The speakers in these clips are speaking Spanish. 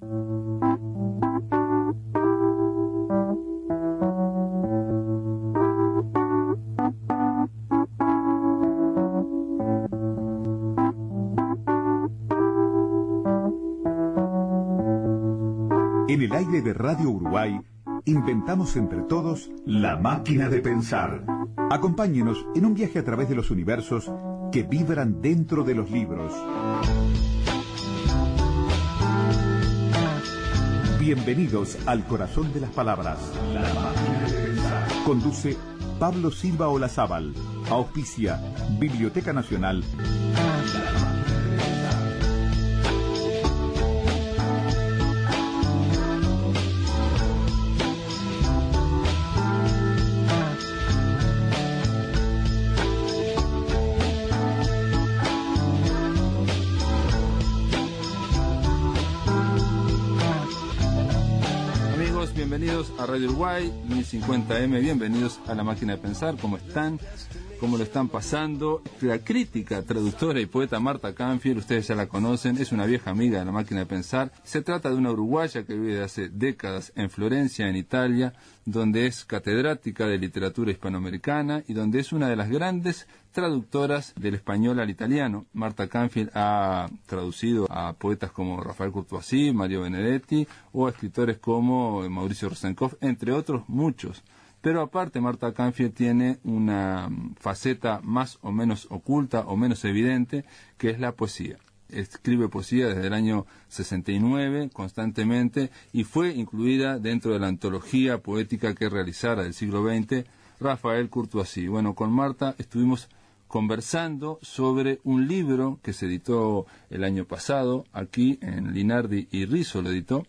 En el aire de Radio Uruguay, inventamos entre todos la máquina de pensar. Acompáñenos en un viaje a través de los universos que vibran dentro de los libros. Bienvenidos al corazón de las palabras. La. Conduce Pablo Silva Olazábal. Auspicia Biblioteca Nacional. Bienvenidos a Radio Uruguay 1050M, bienvenidos a la máquina de pensar, ¿cómo están? ¿Cómo lo están pasando? La crítica, traductora y poeta Marta Canfield, ustedes ya la conocen, es una vieja amiga de la máquina de pensar. Se trata de una uruguaya que vive desde hace décadas en Florencia, en Italia, donde es catedrática de literatura hispanoamericana y donde es una de las grandes traductoras del español al italiano. Marta Canfield ha traducido a poetas como Rafael Courtoisí, Mario Benedetti o a escritores como Mauricio Rosenkopf, entre otros muchos. Pero aparte Marta Canfield tiene una mm, faceta más o menos oculta o menos evidente, que es la poesía. Escribe poesía desde el año 69 constantemente y fue incluida dentro de la antología poética que realizara del siglo XX Rafael Courtoisí. Bueno, con Marta estuvimos conversando sobre un libro que se editó el año pasado, aquí en Linardi y Rizzo lo editó,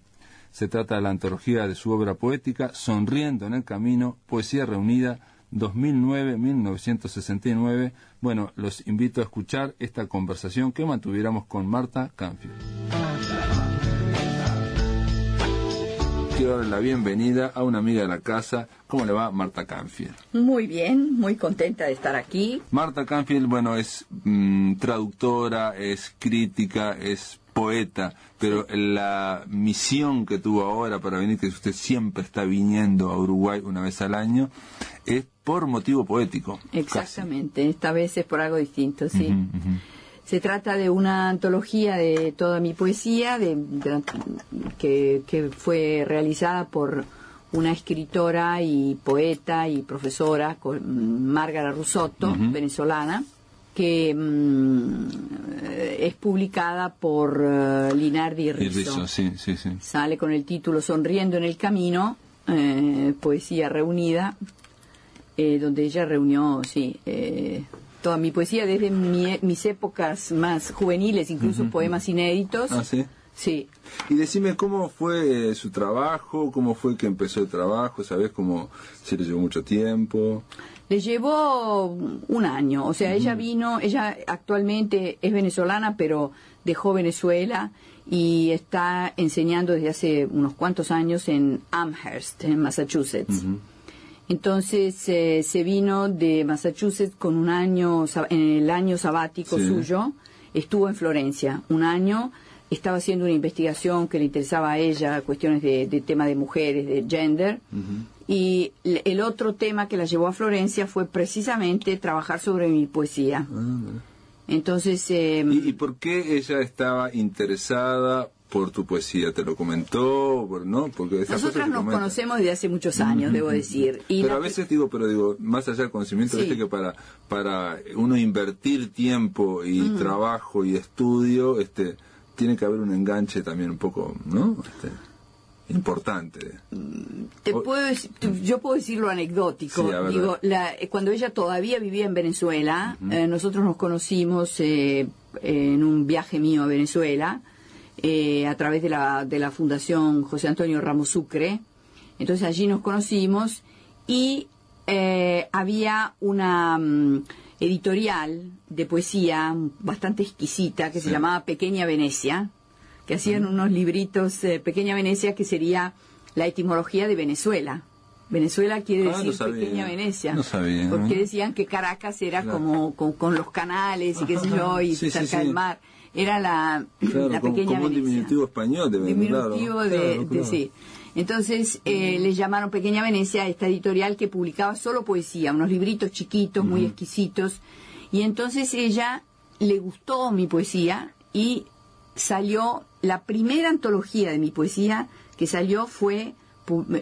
se trata de la antología de su obra poética, Sonriendo en el Camino, Poesía Reunida 2009-1969. Bueno, los invito a escuchar esta conversación que mantuviéramos con Marta Canfield. Quiero darle la bienvenida a una amiga de la casa. ¿Cómo le va Marta Canfield? Muy bien, muy contenta de estar aquí. Marta Canfield, bueno, es mm, traductora, es crítica, es poeta, pero la misión que tuvo ahora para venir, que usted siempre está viniendo a Uruguay una vez al año, es por motivo poético. Exactamente, esta vez es por algo distinto, sí. Se trata de una antología de toda mi poesía, de, de- que, que fue realizada por una escritora y poeta y profesora, Márgara Rusotto, venezolana, que mm, es publicada por eh, Linardi Rizzo. Sí, sí, sí. Sale con el título Sonriendo en el Camino, eh, poesía reunida, eh, donde ella reunió, sí, eh, toda mi poesía desde mi- mis épocas más juveniles, incluso poemas inéditos. Ah, sí. Sí. Y decime cómo fue su trabajo, cómo fue que empezó el trabajo, ¿sabes cómo si le llevó mucho tiempo? Le llevó un año, o sea, ella vino, ella actualmente es venezolana, pero dejó Venezuela y está enseñando desde hace unos cuantos años en Amherst, en Massachusetts. Entonces eh, se vino de Massachusetts con un año, en el año sabático Sí. suyo, estuvo en Florencia un año, estaba haciendo una investigación que le interesaba a ella, cuestiones de, de tema de mujeres, de gender, y el otro tema que la llevó a Florencia fue precisamente trabajar sobre mi poesía. Entonces, eh, ¿Y, y por qué ella estaba interesada por tu poesía? ¿Te lo comentó? ¿No? Porque nosotras nos comentan. conocemos desde hace muchos años, debo decir. Y pero la- a veces digo, pero digo, más allá del conocimiento, Sí. que para para uno invertir tiempo y trabajo y estudio, este tiene que haber un enganche también un poco, ¿no? Este, importante. Te puedo yo puedo decir lo anecdótico. Sí, Digo, la- eh, cuando ella todavía vivía en Venezuela, eh, nosotros nos conocimos eh, en un viaje mío a Venezuela eh, a través de la, de la Fundación José Antonio Ramos Sucre. Entonces allí nos conocimos y eh, había una mm, editorial de poesía bastante exquisita que se llamaba Pequeña Venecia, que hacían unos libritos, eh, Pequeña Venecia, que sería la etimología de Venezuela. Venezuela quiere Ah, decir pequeña Venecia. No sabía, ¿no? Porque decían que Caracas era Claro. como con, con los canales y qué sé yo, y Sí, cerca sí. del mar. Era la, Claro, la pequeña como un Venecia. diminutivo español de diminutivo claro. de, Claro, de- claro. sí. Entonces eh, le llamaron Pequeña Venecia a esta editorial que publicaba solo poesía, unos libritos chiquitos, muy exquisitos. Y entonces ella le gustó mi poesía y salió la primera antología de mi poesía que salió fue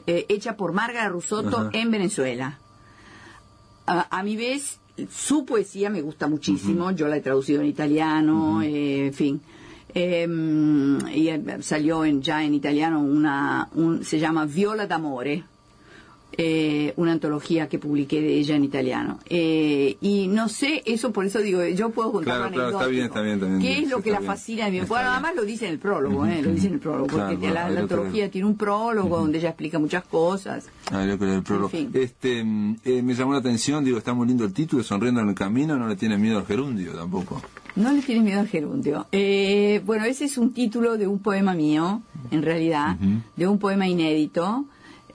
eh, hecha por Marga Rusotto Ajá. en Venezuela. A, a mi vez, su poesía me gusta muchísimo, yo la he traducido en italiano, eh, en fin. Eh, y eh, salió en, ya en italiano una, un- se llama Viola d'Amore, eh, una antología que publiqué de ella en italiano. Eh, y no sé, eso por eso digo, yo puedo contar Claro, claro, está bien, está bien, está bien. ¿Qué es lo que la bien. fascina de mi Está Bueno, bien. además lo dice en el prólogo, eh, lo dice en el prólogo, Claro, porque bueno, la, antología tiene un prólogo donde ella explica muchas cosas. Habría que leer el prólogo. En fin. Este, mm, eh, me llamó la atención, digo, está muy lindo el título, Sonriendo en el Camino, no le tiene miedo al gerundio tampoco. No le tienes miedo al gerundio. Eh, bueno, ese es un título de un poema mío, en realidad, de un poema inédito,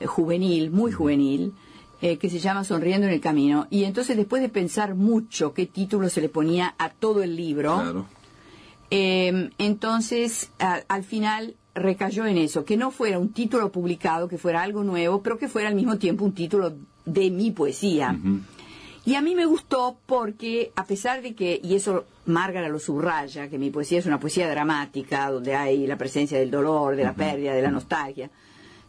juvenil, muy juvenil, eh, que se llama Sonriendo en el Camino. Y entonces, después de pensar mucho qué título se le ponía a todo el libro, Claro. eh, entonces a- al final recayó en eso, que no fuera un título publicado, que fuera algo nuevo, pero que fuera al mismo tiempo un título de mi poesía. Y a mí me gustó porque, a pesar de que, y eso Márgara lo subraya, que mi poesía es una poesía dramática, donde hay la presencia del dolor, de la pérdida, de la nostalgia,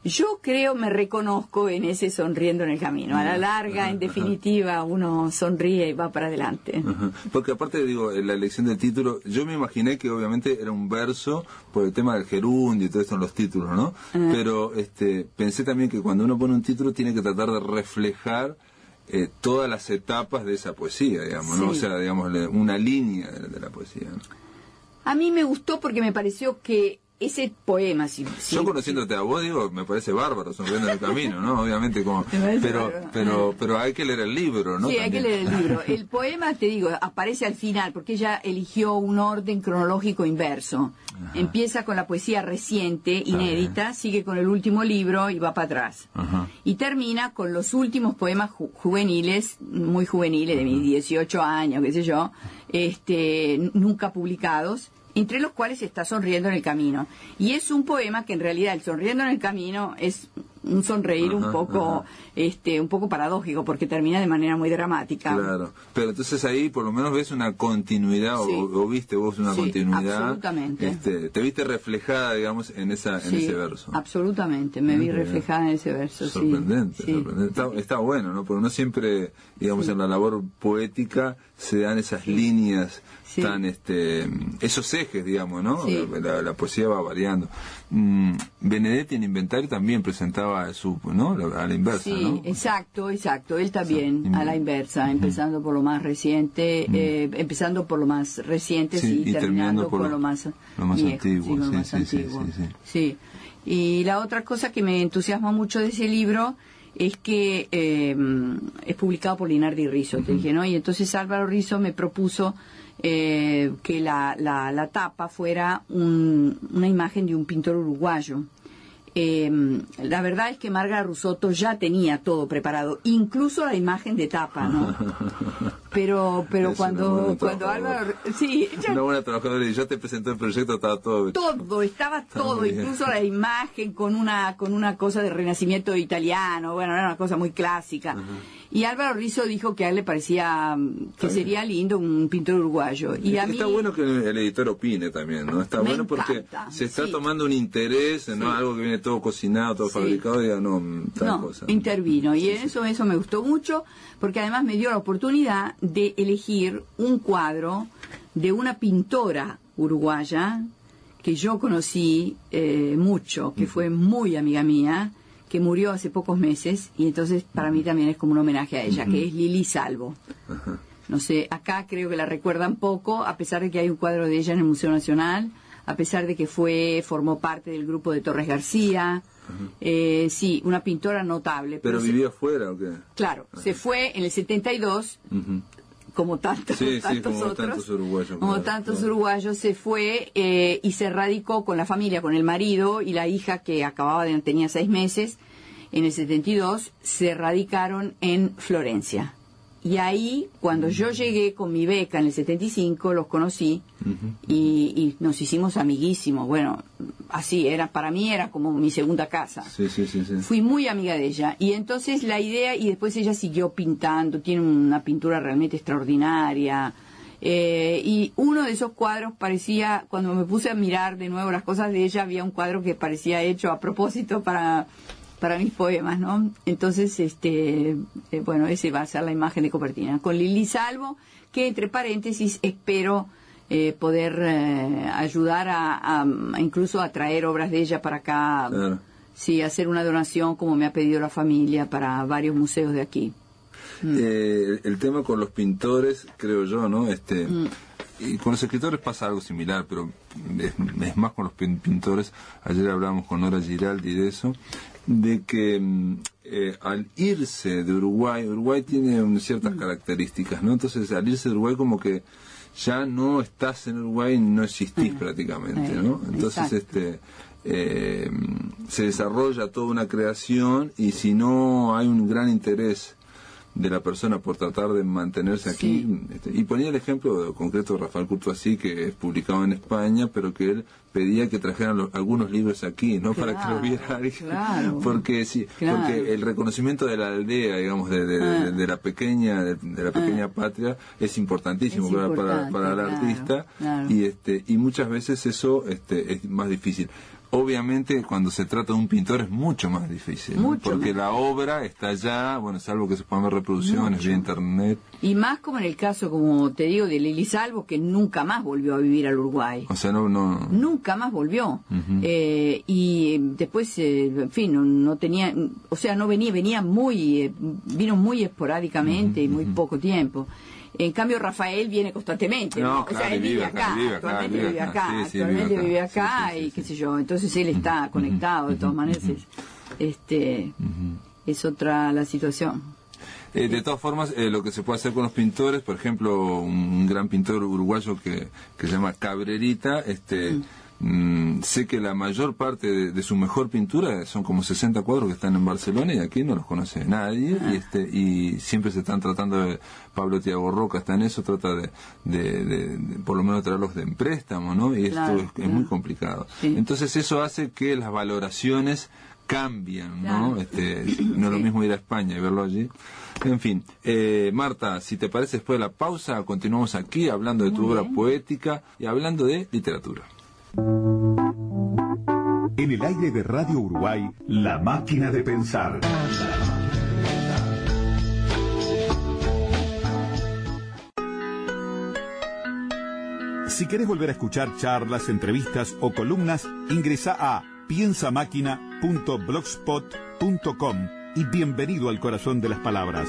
yo creo, me reconozco en ese sonriendo en el camino. A la larga, en definitiva, uno sonríe y va para adelante. Porque aparte, digo, en la elección del título, yo me imaginé que obviamente era un verso por el tema del gerundio y todo esto en los títulos, ¿no? Pero este, pensé también que cuando uno pone un título tiene que tratar de reflejar eh, todas las etapas de esa poesía, digamos, ¿no? O sea, digamos, una línea de, de la poesía. ¿no? A mí me gustó porque me pareció que ese poema, si, si- Yo conociéndote a vos, digo, me parece bárbaro, sonriendo en el camino, ¿no? Obviamente, como, pero, bárbaro. pero, pero hay que leer el libro, ¿no? Sí, hay que leer el libro. El poema, te digo, aparece al final porque ella eligió un orden cronológico inverso. Empieza con la poesía reciente, inédita, sigue con el último libro y va para atrás. Ajá. Y termina con los últimos poemas ju- juveniles, muy juveniles, de mis 18 años, qué sé yo, este, nunca publicados, entre los cuales está Sonriendo en el Camino. Y es un poema que en realidad el Sonriendo en el Camino es un sonreír un poco, ajá. este, un poco paradójico, porque termina de manera muy dramática. Claro, pero entonces ahí por lo menos ves una continuidad o- Sí. o, viste vos una Sí, continuidad. absolutamente. Este, te viste reflejada, digamos, en esa en Sí, ese verso. Absolutamente, me vi reflejada en ese verso. sí, Sorprendente, sorprendente. Está, está bueno, ¿no? Porque no siempre, digamos, en la labor poética se dan esas líneas tan, este, esos ejes, digamos, ¿no? La poesía va variando. Mm, Benedetti en Inventario también presentaba su, ¿no? A la inversa, Sí, ¿no? exacto, exacto. Él también, a la inversa, empezando por lo más reciente, eh, empezando por lo más reciente Sí, y, y terminando por con lo- lo más, lo más viejo, antiguo, sí, con lo sí, más sí, sí, antiguo. sí, sí. Sí. Y la otra cosa que me entusiasma mucho de ese libro es que eh, es publicado por Linardi Rizzo, te dije, ¿no? Y entonces Álvaro Rizzo me propuso eh, que la, la, la tapa fuera un- una imagen de un pintor uruguayo. Eh, la verdad es que Marga Rusotto ya tenía todo preparado, incluso la imagen de tapa, ¿no? Pero, pero Es cuando, cuando. Álvaro, sí, ya Una buena trabajadora y ya te presentó el proyecto, estaba todo todo, estaba todo, incluso la imagen con una, con una cosa de renacimiento italiano, bueno, era una cosa muy clásica. Y Álvaro Rizzo dijo que a él le parecía mm, que sería lindo un pintor uruguayo. Y a mí, está bueno que el editor opine también, ¿no? Está bueno porque encanta, se está sí. tomando un interés, ¿no? Sí. Algo que viene todo cocinado, todo Sí. fabricado, y diga, no, tal no, cosa. intervino. Y eso, eso me gustó mucho, porque además me dio la oportunidad de elegir un cuadro de una pintora uruguaya que yo conocí eh, mucho, que fue muy amiga mía, que murió hace pocos meses, y entonces para mí también es como un homenaje a ella, que es Lili Salvo. Ajá. No sé, acá creo que la recuerdan poco, a pesar de que hay un cuadro de ella en el Museo Nacional, a pesar de que fue, formó parte del grupo de Torres García. Eh, sí, una pintora notable. ¿Pero se- vivía afuera o qué? Claro, se fue en el 72, Ujú. Como tantos, Sí, sí, tantos como otros, tantos uruguayos, como claro, tantos claro. uruguayos, se fue eh, y se radicó con la familia, con el marido y la hija que acababa de tenía seis meses. en el 72, se radicaron en Florencia. Y ahí, cuando yo llegué con mi beca en el 75, los conocí y, y nos hicimos amiguísimos. Bueno, así, era para mí era como mi segunda casa. Sí, sí, sí, sí. Fui muy amiga de ella. Y entonces la idea, y después ella siguió pintando, tiene una pintura realmente extraordinaria. Eh, y uno de esos cuadros parecía, cuando me puse a mirar de nuevo las cosas de ella, había un cuadro que parecía hecho a propósito para, para mis poemas, ¿no? Entonces, este, eh, bueno, ese va a ser la imagen de Copertina. Con Lili Salvo, que entre paréntesis espero eh, poder eh, ayudar a, a- a incluso a traer obras de ella para acá. Claro. Sí, hacer una donación como me ha pedido la familia para varios museos de aquí. Eh, el tema con los pintores, creo yo, ¿no? Este, Mm. Y con los escritores pasa algo similar, pero es, es más con los pin- pintores. Ayer hablábamos con Nora Giraldi de eso, de que mm, eh, al irse de Uruguay, Uruguay tiene un- Mm. ciertas características, ¿no? Entonces al irse de Uruguay como que ya no estás en Uruguay, no existís prácticamente, ¿no? Eh, Entonces exacto. este eh, se desarrolla toda una creación y si no hay un gran interés de la persona por tratar de mantenerse aquí. este, y ponía el ejemplo concreto de Rafael Curtoasí, que es publicado en España, pero que él pedía que trajeran los- algunos libros aquí, no para que los viera alguien. claro. Porque sí, Claro. porque el reconocimiento de la aldea, digamos, de, de- Ah. de la pequeña de, la pequeña patria es importantísimo Es para, para, para el artista claro. y este y muchas veces eso este es más difícil. Obviamente cuando se trata de un pintor es mucho más difícil, ¿no? Mucho porque más. la obra está allá, bueno, salvo que se puedan ver reproducciones Mucho. vía internet, Y más como en el caso, como te digo, de Lili Salvo, que nunca más volvió a vivir al Uruguay. o sea, no no Nunca más volvió. Eh, y eh, después, eh, en fin, no, no tenía, o sea, no venía, venía muy, eh, vino muy esporádicamente y muy poco tiempo. En cambio, Rafael viene constantemente. No, o claro, sea, él vive acá, vive acá, actualmente vive vive acá. Sí, actualmente vive acá. vive acá Sí, sí, y qué sé yo. Entonces él está conectado de todas maneras. es- Este, es otra la situación. Eh, de todas formas, eh, lo que se puede hacer con los pintores, por ejemplo, un, un gran pintor uruguayo que, que se llama Cabrerita, este, mm, sé que la mayor parte de, de su mejor pintura son como 60 cuadros que están en Barcelona y aquí no los conoce nadie y este y siempre se están tratando de Pablo Tiago Roca está en eso trata de, de- por lo menos traerlos de préstamo no y Claro, esto es, muy complicado. Sí. entonces eso hace que las valoraciones cambian no este no es lo Sí. mismo ir a España y verlo allí. En fin, eh, Marta, si te parece después de la pausa, continuamos aquí hablando de tu obra poética y hablando de literatura. En el aire de Radio Uruguay, La Máquina de Pensar. Si querés volver a escuchar charlas, entrevistas o columnas, ingresa a piensamáquina.blogspot.com y bienvenido al corazón de las palabras.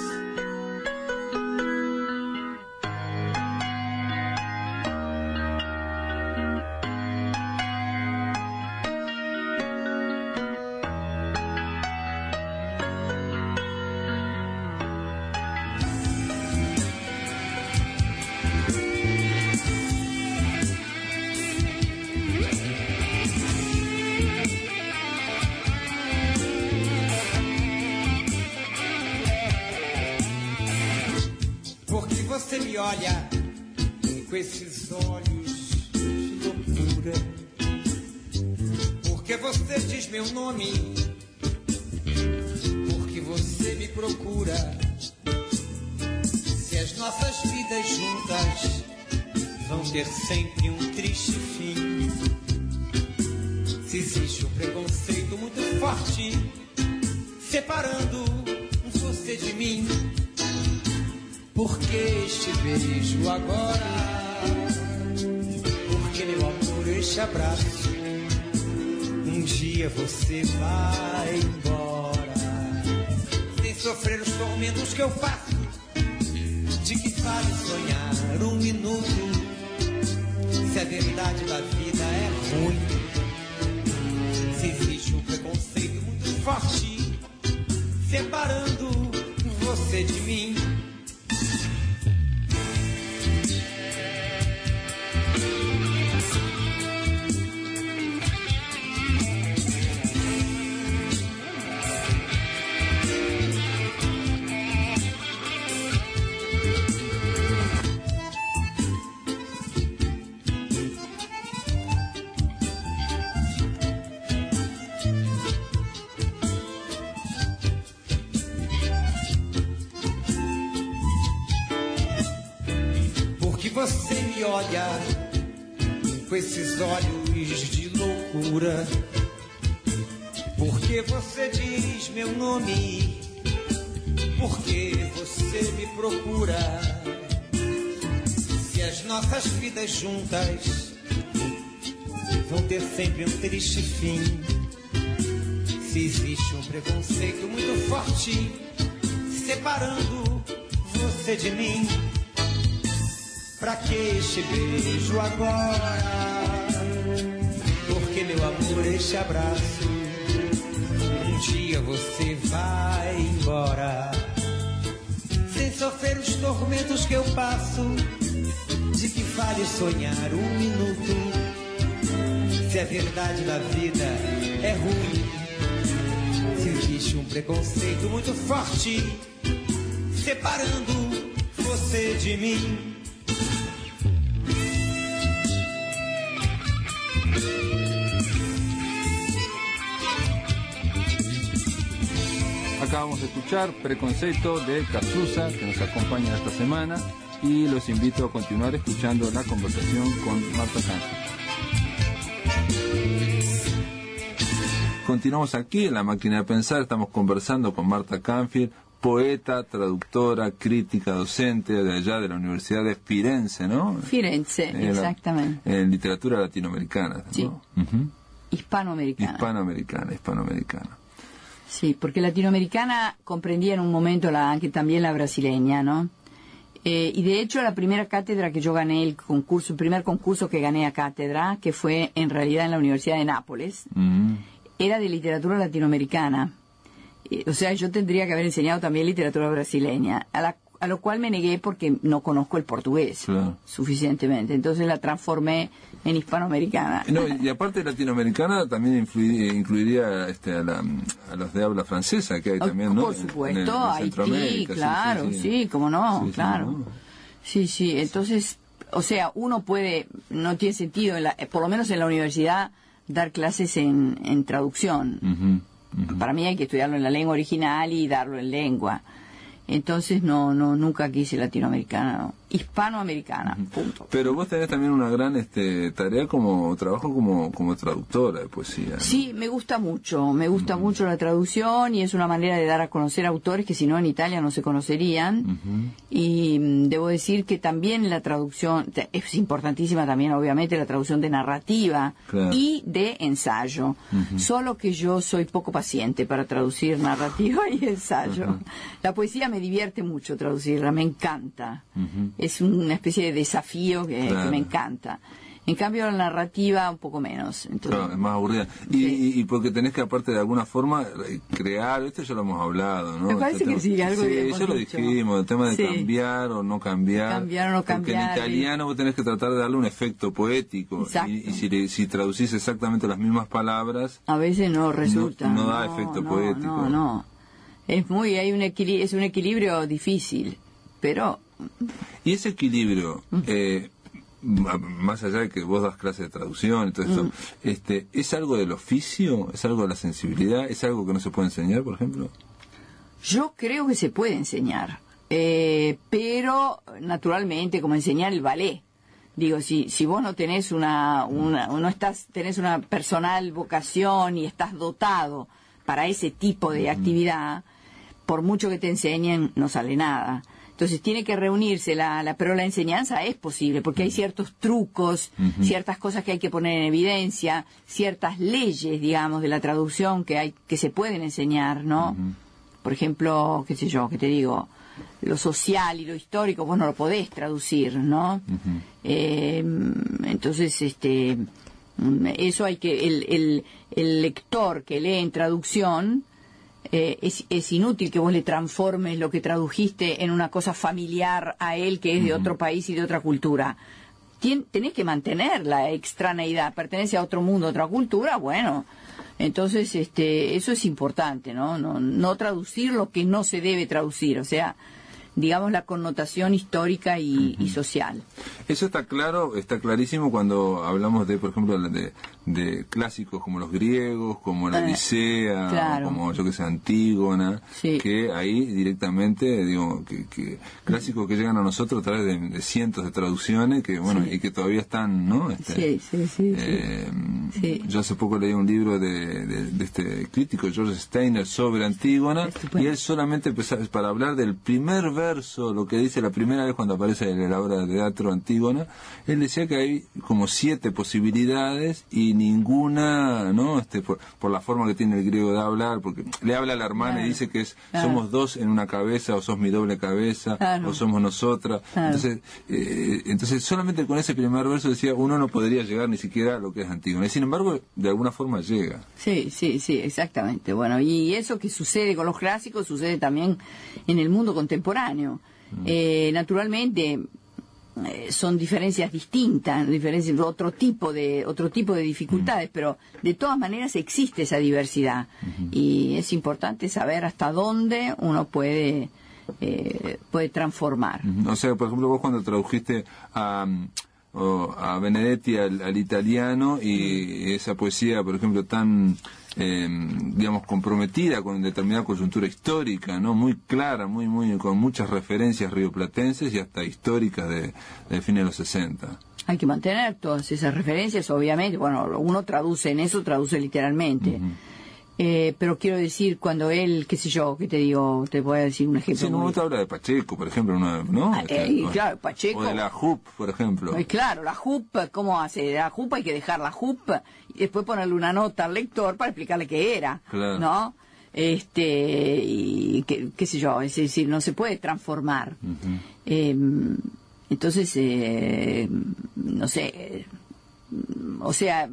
Com esses olhos de loucura. Porque você diz meu nome. Porque você me procura. Se as nossas vidas juntas vão ter sempre um triste fim. Se existe um preconceito muito forte separando você de mim. Por que este beijo agora? Por que meu amor este abraço? Um dia você vai embora, sem sofrer os tormentos que eu passo. De que vale sonhar um minuto? Se a verdade da vida é ruim, se existe um preconceito muito forte separando você de mim. Me olha com esses olhos de loucura. Porque você diz meu nome? Porque você me procura? Se as nossas vidas juntas vão ter sempre um triste fim. Se existe um preconceito muito forte separando você de mim. Pra que este beijo agora? Porque meu amor, este abraço, um dia você vai embora. Sem sofrer os tormentos que eu passo, de que vale sonhar um minuto? Se a verdade da vida é ruim, se existe um preconceito muito forte separando você de mim. Acabamos de escuchar Preconceito de Cazuza, que nos acompaña esta semana, y los invito a continuar escuchando la conversación con Marta Sánchez. Continuamos aquí en la máquina de pensar, estamos conversando con Marta Canfield, poeta, traductora, crítica, docente de allá de la Universidad de Firenze, ¿no? Firenze, Eh, la- exactamente. En literatura latinoamericana, ¿no? Sí. Hispanoamericana. Hispanoamericana, hispanoamericana. Sí, porque latinoamericana comprendía en un momento la, también la brasileña, ¿no? Eh, y de hecho la primera cátedra que yo gané, el concurso, el primer concurso que gané a cátedra, que fue en realidad en la Universidad de Nápoles, Mm. era de literatura latinoamericana. Eh, O sea, yo tendría que haber enseñado también literatura brasileña, a, la- a lo cual me negué porque no conozco el portugués Claro. suficientemente. Entonces la transformé en hispanoamericana. No, y aparte latinoamericana también influi- incluiría este, a, la- a los de habla francesa que hay Ah, también, ¿no? Por En- en supuesto, en Haití, sí, claro, sí, cómo no, Sí, sí, claro. ¿no? Sí, sí, entonces, o sea, uno puede, no tiene sentido, en la- eh, por lo menos en la universidad, dar clases en, en traducción. Para mí hay que estudiarlo en la lengua original y darlo en lengua. Entonces, no, no, nunca quise latinoamericana, no. hispanoamericana, punto. Pero vos tenés también una gran este, tarea como trabajo como, como traductora de poesía. ¿no? Sí, me gusta mucho, me gusta mucho la traducción y es una manera de dar a conocer autores que si no en Italia no se conocerían. Y mm, debo decir que también la traducción, es importantísima también obviamente la traducción de narrativa Claro. y de ensayo. Solo que yo soy poco paciente para traducir narrativa y ensayo. La poesía me divierte mucho traducirla, me encanta. Es una especie de desafío que, me encanta. En cambio la narrativa un poco menos. Entonces, Claro, es más aburrida. Y, Sí. y- y porque tenés que, aparte de alguna forma, re- crear, esto ya lo hemos hablado, ¿no? Me parece Este que sí, algo Sí, ya lo dicho. dijimos, el tema de Sí. cambiar o no cambiar. Cambiar o no Porque en cambiar, italiano vos tenés que tratar de darle un efecto poético. Exacto. Y, y si, le- si traducís exactamente las mismas palabras, A veces no resulta. no da efecto no, poético. No, no. Es muy, hay un equili- es un equilibrio difícil, pero Y ese equilibrio, eh, m- más allá de que vos das clases de traducción y todo eso, este, ¿es algo del oficio? ¿Es algo de la sensibilidad? ¿Es algo que no se puede enseñar, por ejemplo? yo creo que se puede enseñar. Eh, pero, naturalmente, como enseñar el ballet. Digo, si, si vos no tenés una, una, no estás, tenés una personal vocación y estás dotado para ese tipo de actividad, por mucho que te enseñen, no sale nada. Entonces tiene que reunirse la, la, pero la enseñanza es posible, porque hay ciertos trucos, ciertas cosas que hay que poner en evidencia, ciertas leyes, digamos, de la traducción que hay, que se pueden enseñar, ¿no? Por ejemplo, qué sé yo, que te digo, lo social y lo histórico vos no lo podés traducir, ¿no? Eh, entonces, este, mm, eso hay que, el, el, el lector que lee en traducción, eh, es, es inútil que vos le transformes lo que tradujiste en una cosa familiar a él que es de otro país y de otra cultura. Tien- tenés que mantener la extraneidad, pertenece a otro mundo, a otra cultura, bueno. Entonces, este, eso es importante, ¿no? No, no traducir lo que no se debe traducir, o sea, digamos, la connotación histórica y, y social. Eso está claro, está clarísimo cuando hablamos de, por ejemplo, de, de clásicos como los griegos, como la Eh, Odisea, claro. como yo que sé, Antígona, Sí. que ahí directamente, digo, que, que clásicos que llegan a nosotros a través de, de cientos de traducciones que, bueno, y que todavía están, ¿no? Este, Sí, sí, sí. sí. eh. Yo hace poco leí un libro de, de- de este crítico, George Steiner, sobre Antígona, Estupendo. y él solamente empezó- para hablar del primer verso, lo que dice la primera vez cuando aparece en la obra de teatro Antígona, él decía que hay como siete posibilidades y ninguna, ¿no? Este, por, por la forma que tiene el griego de hablar, porque le habla a la hermana Claro. y dice que es Claro. somos dos en una cabeza, o sos mi doble cabeza, Claro. o somos nosotras. Entonces, eh, entonces solamente con ese primer verso decía uno no podría llegar ni siquiera a lo que es Antígona. Y sin embargo, de alguna forma llega. Sí, sí, sí, exactamente. Bueno, y eso que sucede con los clásicos sucede también en el mundo contemporáneo. Eh, naturalmente eh, son diferencias distintas, diferencias, otro tipo de otro tipo de dificultades, pero de todas maneras existe esa diversidad. Y es importante saber hasta dónde uno puede eh, puede transformar. O sea, por ejemplo, vos cuando tradujiste a, o a Benedetti al, al italiano y esa poesía, por ejemplo, tan, eh, digamos, comprometida con determinada coyuntura histórica, ¿no? Muy clara, muy, muy, con muchas referencias rioplatenses y hasta históricas de, de fines de los 60. Hay que mantener todas esas referencias, obviamente. Bueno, uno traduce en eso, traduce literalmente. Eh, pero quiero decir, cuando él, qué sé yo, qué te digo, te voy a decir un Sí, ejemplo. muy- momento habla de Pacheco, por ejemplo, uno, ¿no? Ah, Este, eh, claro, Pacheco. O de la JUP, por ejemplo. Ay, claro, la JUP, ¿cómo hace? La JUP hay que dejar la JUP y después ponerle una nota al lector para explicarle qué era, Claro. ¿no? Este, y qué, qué sé yo, es decir, no se puede transformar. Eh, entonces, eh, no sé, eh, o sea,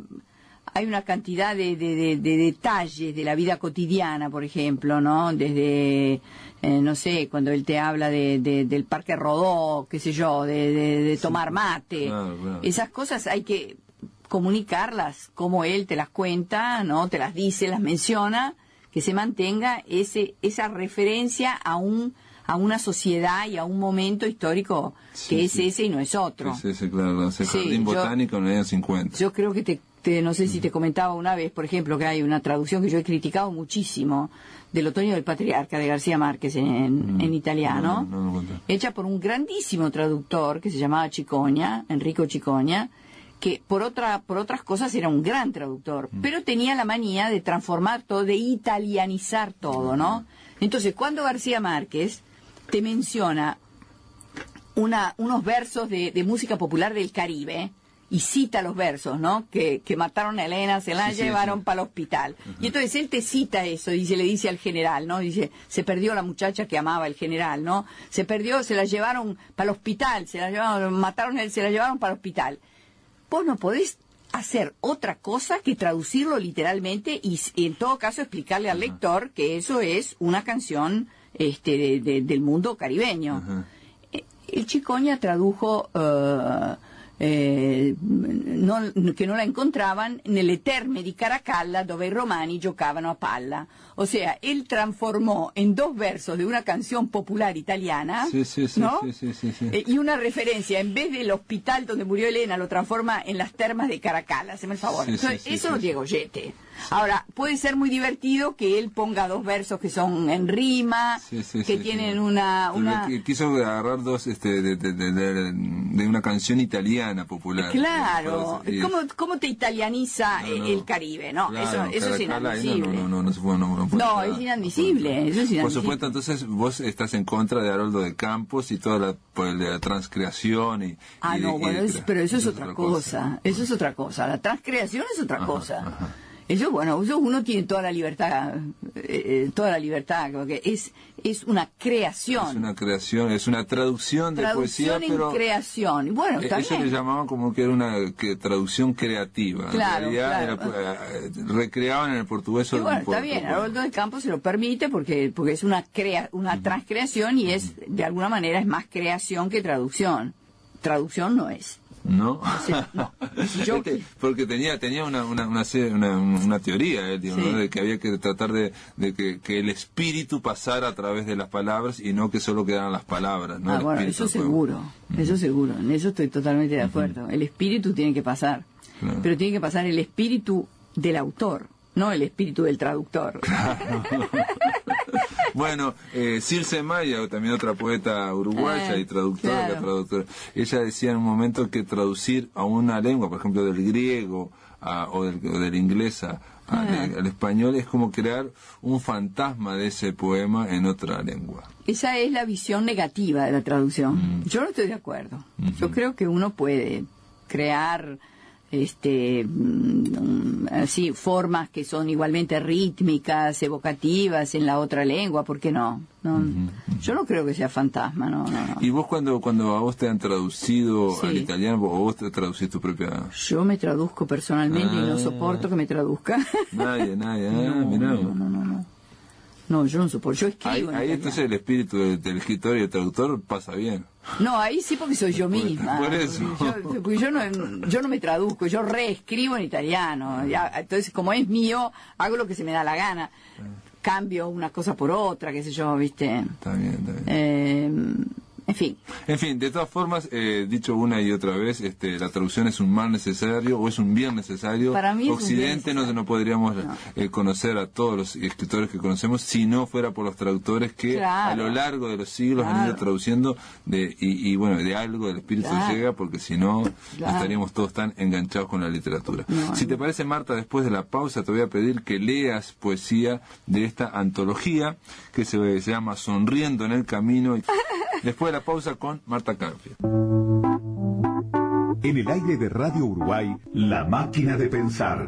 hay una cantidad de, de- de- de detalles de la vida cotidiana, por ejemplo, ¿no? Desde, eh, no sé, cuando él te habla de, de- del parque Rodó, qué sé yo, de, de- de tomar mate. claro, claro. Esas cosas hay que comunicarlas, como él te las cuenta, ¿no? Te las dice, las menciona, que se mantenga ese, esa referencia a un a una sociedad y a un momento histórico Sí, que es sí. ese y no es otro. Sí, sí, claro, ese Sí, jardín yo- botánico en el año 50. Yo creo que te, te- no sé si te comentaba una vez, por ejemplo, que hay una traducción que yo he criticado muchísimo del Otoño del Patriarca de García Márquez en, en italiano, Mm. No, no, no lo conté. hecha por un grandísimo traductor que se llamaba Chicoña, Enrico Chicoña, que por otra por otras cosas era un gran traductor, Mm. pero tenía la manía de transformar todo, de italianizar todo, ¿no? Entonces, cuando García Márquez te menciona una, unos versos de, de música popular del Caribe y cita los versos, ¿no? Que, que mataron a Elena, se la Sí, llevaron sí. para el hospital. Y entonces él te cita eso y se le dice al general, ¿no? Dice, se perdió la muchacha que amaba el general, ¿no? Se perdió, se la llevaron para el hospital, se la llevaron, mataron a él, se la llevaron para el hospital. Vos no podés hacer otra cosa que traducirlo literalmente y, en todo caso explicarle al lector que eso es una canción este, de- de- del mundo caribeño. Eh, El Chicoña tradujo eh, eh, no- che non la encontraban nelle terme di Caracalla dove i romani giocavano a palla. O sea, él transformó en dos versos de una canción popular italiana, Sí, sí, sí, ¿no? Eh, y una referencia, en vez del hospital donde murió Elena, lo transforma en las termas de Caracalla, haceme el favor. Entonces, eso sí, lo sí. Ahora, puede ser muy divertido que él ponga dos versos que son en rima, Sí, sí, que sí, tienen una... una... Qui- Quiso agarrar dos este, de, de, de- de- una canción italiana popular. Claro, ¿Cómo, ¿cómo te italianiza No, no. el Caribe? No, Claro, eso, eso es inadmisible. No, no, no, no, se puede, no, es inadmisible, eso es Por inadmisible. supuesto, entonces vos estás en contra de Haroldo de Campos y toda la, pues, la transcreación y... Ah, y no, bueno, es- pero eso es otra cosa. Eso es otra cosa. La transcreación es otra Ajá, cosa. ajá. Eso, bueno, eso uno tiene toda la libertad, eh, eh, toda la libertad, porque es, es una creación. Es una creación, es una traducción de Traducción poesía, en pero... creación. Bueno, Eh, Eso le llamaban como que era una que- traducción creativa. Claro, en realidad claro. era, eh, recreaban en el portugués Y bueno, está poco. bien, Haroldo de Campos se lo permite porque, porque es una, crea, una transcreación y es, de alguna manera, es más creación que traducción. Traducción no es. ¿No? Sí, no. Yo- Este, porque tenía tenía una, una, una, una- una teoría, él, digo, Sí. ¿no? de que había que tratar de, de que, que el espíritu pasara a través de las palabras y no que solo quedaran las palabras. ¿no? Ah, El bueno, eso seguro, eso seguro, en eso estoy totalmente de acuerdo. El espíritu tiene que pasar, Claro. pero tiene que pasar el espíritu del autor, no el espíritu del traductor. Bueno, eh, Circe Maya, también otra poeta uruguaya Ah, y traductora, claro. traductora, ella decía en un momento que traducir a una lengua, por ejemplo del griego a- o, del, o del inglés a- Ah. al español, es como crear un fantasma de ese poema en otra lengua. Esa es la visión negativa de la traducción. Yo no estoy de acuerdo. Yo creo que uno puede crear este mm, así formas que son igualmente rítmicas, evocativas en la otra lengua, ¿por qué no? no Yo no creo que sea fantasma, no, no, no. Y vos cuando, cuando a vos te han traducido Sí. al italiano, o vos te traducís tu propia... Yo me traduzco personalmente y no Ah. soporto que me traduzca. Nadie, nadie, ah, mirá vos. no, no, no, no. Yo no soporto. Yo escribo. Ahí, en ahí entonces el espíritu del, del escritor y el traductor pasa bien. No, ahí sí porque soy yo misma. por eso. Porque Yo, porque yo no, yo no me traduzco, yo reescribo en italiano. Ya, entonces, como es mío, hago lo que se me da la gana. Cambio una cosa por otra, qué sé yo, ¿viste? Está bien, está bien. Eh, en fin. En fin, de todas formas, eh, dicho una y otra vez, este, la traducción es un mal necesario o es un bien necesario. Para mí Occidente no, no podríamos No. eh, conocer a todos los escritores que conocemos si no fuera por los traductores que Claro. a lo largo de los siglos han ido traduciendo de, y, y, bueno, de algo del espíritu Claro. llega porque si no estaríamos todos tan enganchados con la literatura. No, si te parece, Marta, después de la pausa te voy a pedir que leas poesía de esta antología que se, se llama Sonriendo en el Camino. Y después de la pausa con Marta Canfield. En el aire de Radio Uruguay, La Máquina de Pensar.